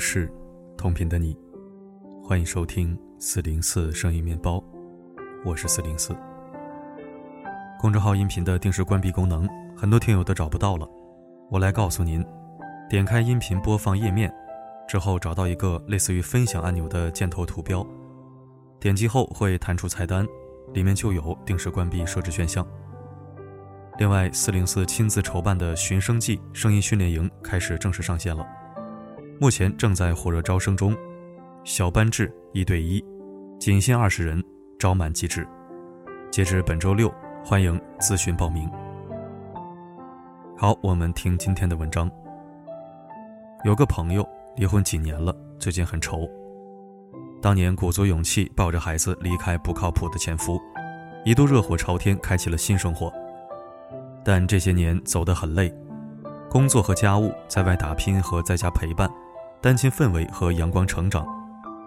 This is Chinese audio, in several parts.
市，同频的你，欢迎收听四零四声音面包，我是四零四。公众号音频的定时关闭功能，很多听友都找不到了，我来告诉您：点开音频播放页面之后，找到一个类似于分享按钮的箭头图标，点击后会弹出菜单，里面就有定时关闭设置选项。另外，四零四亲自筹办的寻声记声音训练营开始正式上线了，目前正在火热招生中，小班制一对一，仅限二十人，招满即止，截至本周六，欢迎咨询报名。好，我们听今天的文章。有个朋友离婚几年了，最近很愁。当年鼓足勇气抱着孩子离开不靠谱的前夫，一度热火朝天，开启了新生活。但这些年走得很累，工作和家务，在外打拼和在家陪伴，单亲氛围和阳光成长，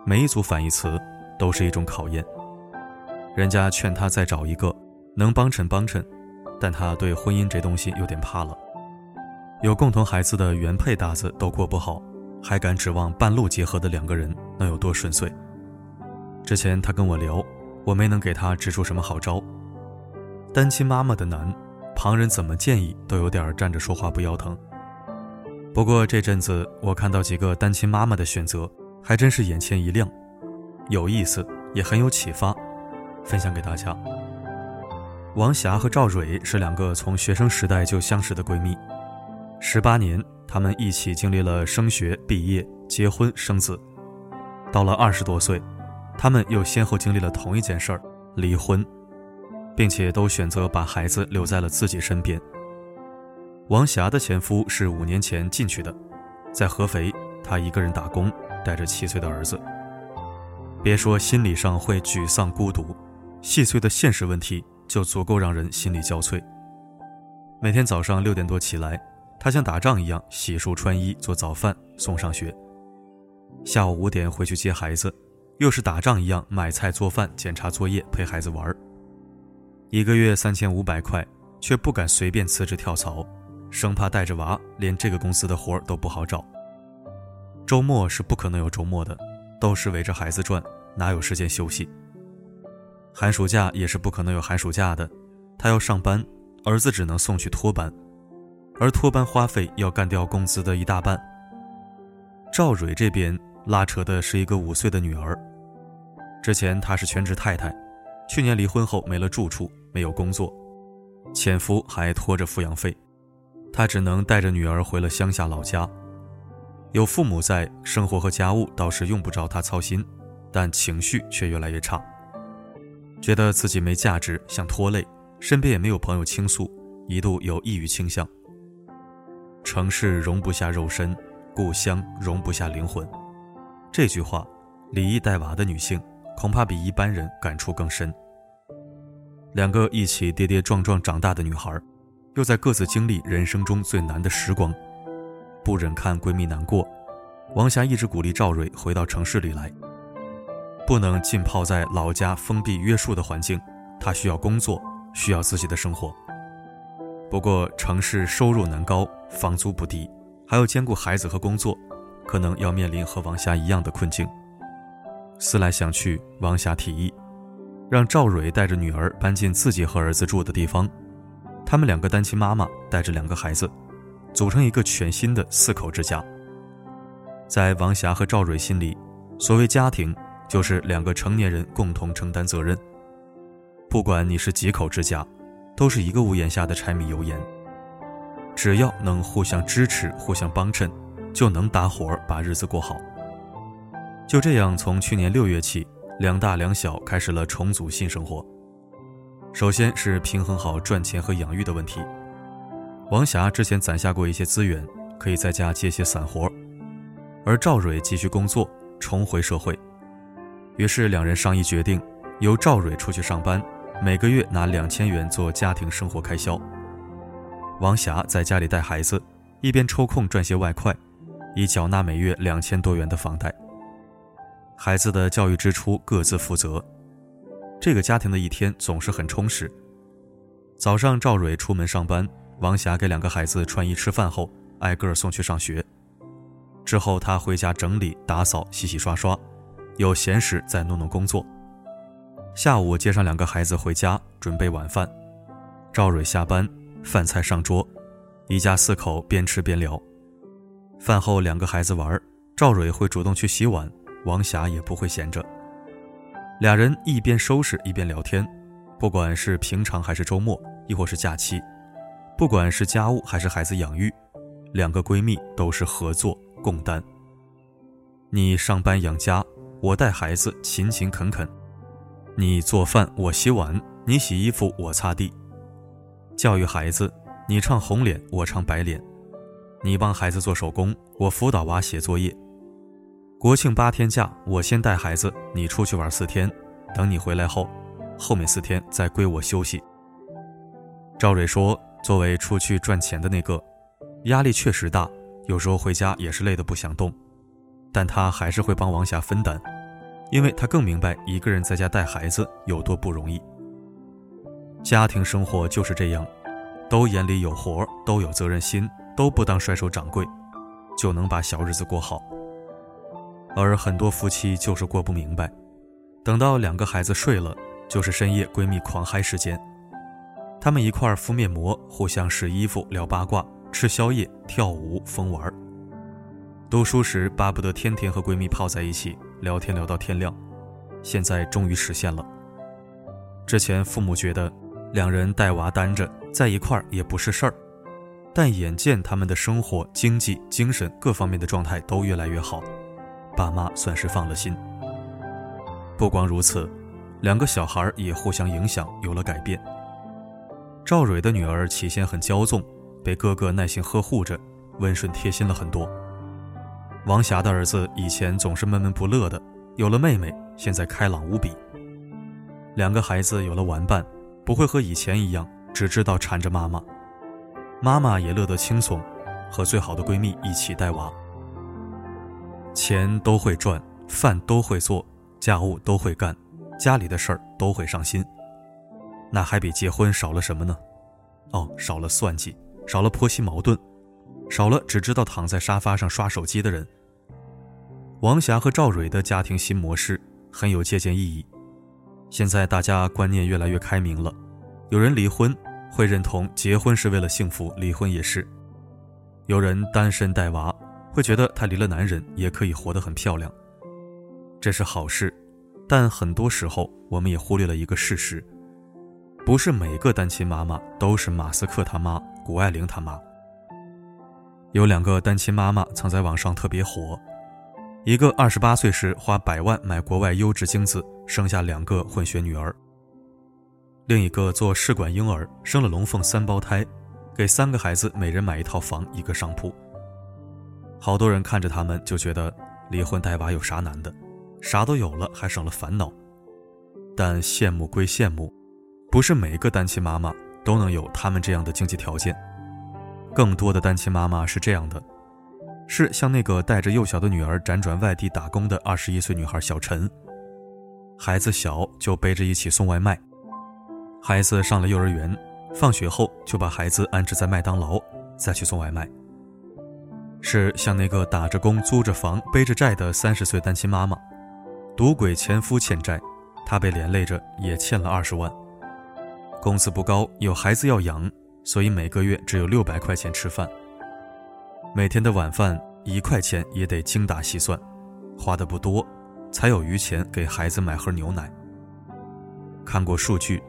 每一组反义词都是一种考验。人家劝他再找一个能帮衬帮衬，但他对婚姻这东西有点怕了。有共同孩子的原配搭子都过不好，还敢指望半路结合的两个人能有多顺遂？之前他跟我聊，我没能给他支出什么好招。单亲妈妈的难。旁人怎么建议都有点站着说话不腰疼。不过这阵子我看到几个单亲妈妈的选择，还真是眼前一亮，有意思也很有启发，分享给大家。王霞和赵蕊是两个从学生时代就相识的闺蜜，十八年，她们一起经历了升学、毕业、结婚、生子，到了二十多岁，她们又先后经历了同一件事儿——离婚。并且都选择把孩子留在了自己身边。王霞的前夫是五年前进去的，在合肥，她一个人打工，带着七岁的儿子。别说心理上会沮丧孤独，细碎的现实问题就足够让人心力交瘁。每天早上六点多起来，她像打仗一样洗漱穿衣做早饭送上学，下午五点回去接孩子，又是打仗一样买菜做饭检查作业陪孩子玩。一个月三千五百块，却不敢随便辞职跳槽，生怕带着娃，连这个公司的活儿都不好找。周末是不可能有周末的，都是围着孩子转，哪有时间休息？寒暑假也是不可能有寒暑假的，他要上班，儿子只能送去托班，而托班花费要干掉工资的一大半。赵蕊这边拉扯的是一个五岁的女儿，之前她是全职太太，去年离婚后没了住处。没有工作，前夫还拖着抚养费，她只能带着女儿回了乡下老家。有父母在，生活和家务倒是用不着她操心，但情绪却越来越差，觉得自己没价值，想拖累，身边也没有朋友倾诉，一度有抑郁倾向。城市容不下肉身，故乡容不下灵魂。这句话，离异带娃的女性恐怕比一般人感触更深。两个一起跌跌撞撞长大的女孩，又在各自经历人生中最难的时光，不忍看闺蜜难过，王霞一直鼓励赵蕊回到城市里来。不能浸泡在老家封闭约束的环境，她需要工作，需要自己的生活。不过城市收入难高，房租不低，还要兼顾孩子和工作，可能要面临和王霞一样的困境。思来想去，王霞提议。让赵蕊带着女儿搬进自己和儿子住的地方，他们两个单亲妈妈带着两个孩子，组成一个全新的四口之家。在王霞和赵蕊心里，所谓家庭就是两个成年人共同承担责任。不管你是几口之家，都是一个屋檐下的柴米油盐。只要能互相支持、互相帮衬，就能搭伙把日子过好。就这样，从去年六月起。两大两小开始了重组新生活。首先是平衡好赚钱和养育的问题。王霞之前攒下过一些资源，可以在家接些散活，而赵蕊继续工作，重回社会。于是两人商议决定，由赵蕊出去上班，每个月拿两千元做家庭生活开销。王霞在家里带孩子，一边抽空赚些外快，以缴纳每月两千多元的房贷。孩子的教育支出各自负责，这个家庭的一天总是很充实。早上赵蕊出门上班，王霞给两个孩子穿衣吃饭后，挨个送去上学。之后她回家整理打扫、洗洗刷刷，有闲时再弄弄工作。下午接上两个孩子回家，准备晚饭。赵蕊下班，饭菜上桌，一家四口边吃边聊。饭后两个孩子玩，赵蕊会主动去洗碗，王霞也不会闲着。俩人一边收拾一边聊天，不管是平常还是周末，亦或是假期，不管是家务还是孩子养育，两个闺蜜都是合作共担。你上班养家，我带孩子勤勤恳恳。你做饭，我洗碗；你洗衣服，我擦地。教育孩子，你唱红脸，我唱白脸。你帮孩子做手工，我辅导娃写作业。国庆八天假，我先带孩子，你出去玩四天。等你回来后，后面四天再归我休息。赵蕊说：“作为出去赚钱的那个，压力确实大，有时候回家也是累得不想动，但她还是会帮王霞分担。”因为他更明白一个人在家带孩子有多不容易。家庭生活就是这样，都眼里有活，都有责任心，都不当甩手掌柜，就能把小日子过好。而很多夫妻就是过不明白，等到两个孩子睡了，就是深夜闺蜜狂嗨时间，她们一块儿敷面膜，互相试衣服，聊八卦，吃宵夜，跳舞，疯玩。读书时巴不得天天和闺蜜泡在一起。聊天聊到天亮，现在终于实现了。之前父母觉得两人带娃单着在一块儿也不是事儿，但眼见他们的生活、经济、精神各方面的状态都越来越好，爸妈算是放了心。不光如此，两个小孩也互相影响，有了改变。赵蕊的女儿起先很骄纵，被哥哥耐心呵护着，温顺贴心了很多。王霞的儿子以前总是闷闷不乐的，有了妹妹，现在开朗无比。两个孩子有了玩伴，不会和以前一样只知道缠着妈妈，妈妈也乐得轻松，和最好的闺蜜一起带娃。钱都会赚，饭都会做，家务都会干，家里的事儿都会上心，那还比结婚少了什么呢？哦，少了算计，少了婆媳矛盾。少了只知道躺在沙发上刷手机的人。王霞和赵蕊的家庭新模式很有借鉴意义。现在大家观念越来越开明了，有人离婚会认同结婚是为了幸福，离婚也是；有人单身带娃会觉得她离了男人也可以活得很漂亮。这是好事，但很多时候我们也忽略了一个事实：不是每个单亲妈妈都是马斯克他妈、谷爱凌他妈。有两个单亲妈妈曾在网上特别火，一个二十八岁时花百万买国外优质精子生下两个混血女儿，另一个做试管婴儿生了龙凤三胞胎，给三个孩子每人买一套房一个商铺。好多人看着他们就觉得离婚带娃有啥难的，啥都有了还省了烦恼。但羡慕归羡慕，不是每一个单亲妈妈都能有他们这样的经济条件。更多的单亲妈妈是这样的，是像那个带着幼小的女儿辗转外地打工的二十一岁女孩小陈。孩子小就背着一起送外卖，孩子上了幼儿园，放学后就把孩子安置在麦当劳，再去送外卖。是像那个打着工租着房背着债的三十岁单亲妈妈，赌鬼前夫欠债，她被连累着也欠了二十万，工资不高，有孩子要养。所以每个月只有六百块钱吃饭，每天的晚饭一块钱也得精打细算，花的不多，才有余钱给孩子买盒牛奶。看过数据，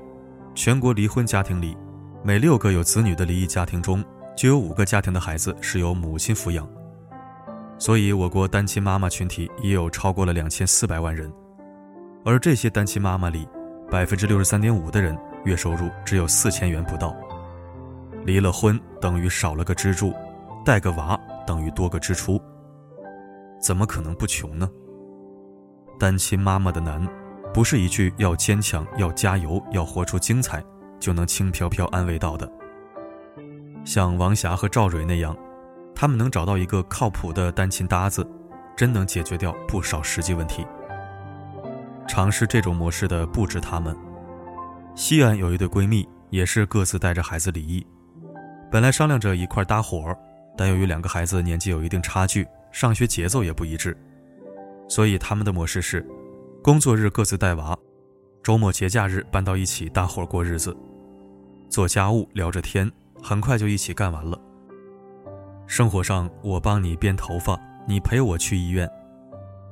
全国离婚家庭里，每六个有子女的离异家庭中，就有五个家庭的孩子是由母亲抚养。所以，我国单亲妈妈群体已有超过了两千四百万人，而这些单亲妈妈里，百分之六十三点五的人月收入只有四千元不到。离了婚等于少了个支柱，带个娃等于多个支出。怎么可能不穷呢？单亲妈妈的难，不是一句要坚强、要加油、要活出精彩就能轻飘飘安慰到的。像王霞和赵蕊那样，他们能找到一个靠谱的单亲搭子，真能解决掉不少实际问题。尝试这种模式的不止他们。西安有一对闺蜜，也是各自带着孩子离异。本来商量着一块搭伙，但由于两个孩子年纪有一定差距，上学节奏也不一致，所以他们的模式是：工作日各自带娃，周末节假日搬到一起大伙过日子，做家务聊着天，很快就一起干完了。生活上，我帮你编头发，你陪我去医院，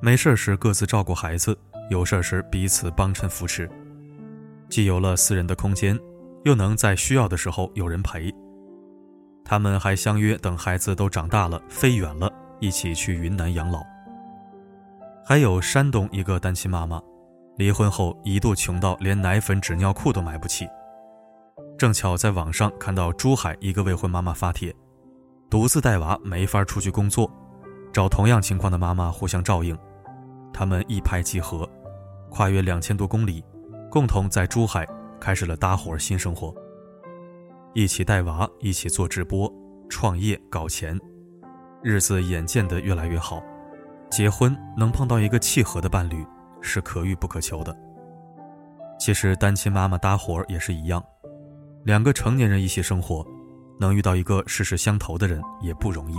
没事时各自照顾孩子，有事时彼此帮衬扶持，既有了私人的空间，又能在需要的时候有人陪。他们还相约等孩子都长大了，飞远了，一起去云南养老。还有山东一个单亲妈妈，离婚后一度穷到连奶粉、纸尿裤都买不起，正巧在网上看到珠海一个未婚妈妈发帖。独自带娃没法出去工作，找同样情况的妈妈互相照应，他们一拍即合，跨越两千多公里，共同在珠海开始了搭伙新生活。一起带娃，一起做直播、创业、搞钱，日子眼见的越来越好。结婚能碰到一个契合的伴侣，是可遇不可求的。其实单亲妈妈搭伙也是一样，两个成年人一起生活。能遇到一个事事相投的人也不容易。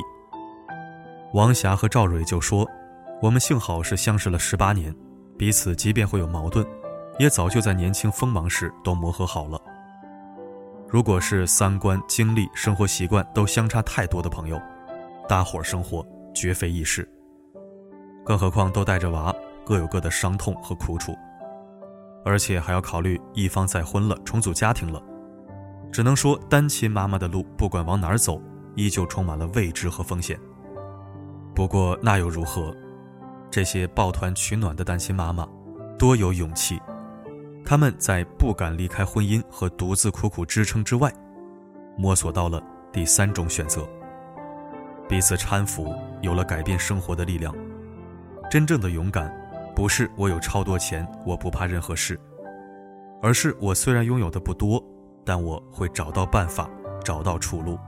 王霞和赵蕊就说：“我们幸好是相识了十八年，彼此即便会有矛盾，也早就在年轻锋芒时都磨合好了。如果是三观、经历、生活习惯都相差太多的朋友，搭伙生活绝非易事。更何况都带着娃，各有各的伤痛和苦楚，而且还要考虑一方再婚了，重组家庭了。”只能说，单亲妈妈的路不管往哪儿走，依旧充满了未知和风险。不过那又如何？这些抱团取暖的单亲妈妈，多有勇气。他们在不敢离开婚姻和独自苦苦支撑之外，摸索到了第三种选择：彼此搀扶，有了改变生活的力量。真正的勇敢，不是我有超多钱，我不怕任何事，而是我虽然拥有的不多。但我会找到办法，找到出路，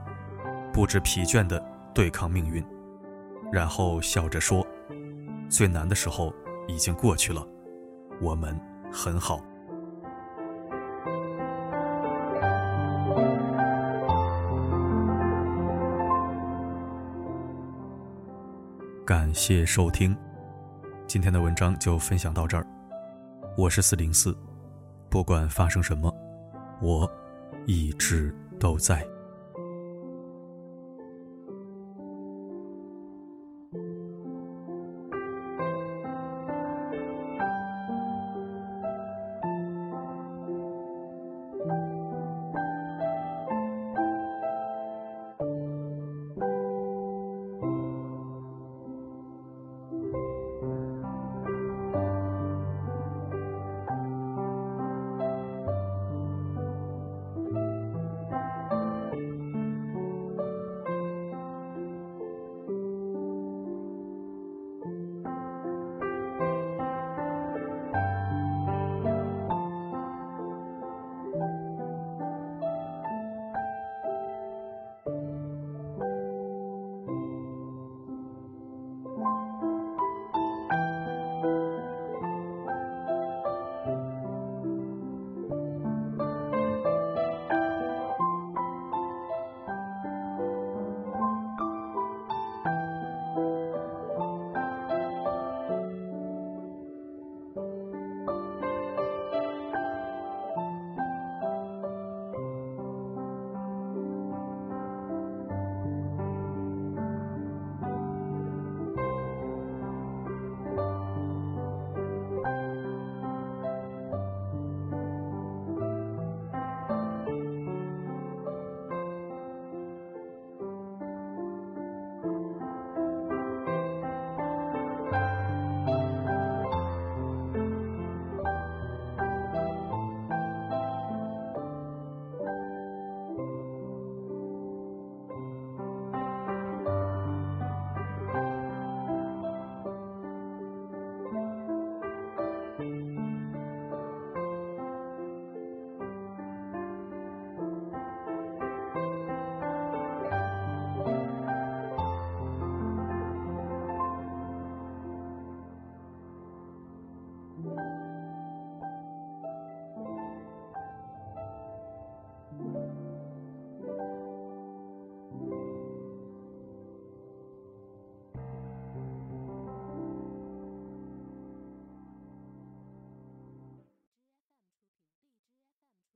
不知疲倦地对抗命运，然后笑着说：“最难的时候已经过去了，我们很好。”感谢收听，今天的文章就分享到这儿。我是四零四，不管发生什么，我。一直都在。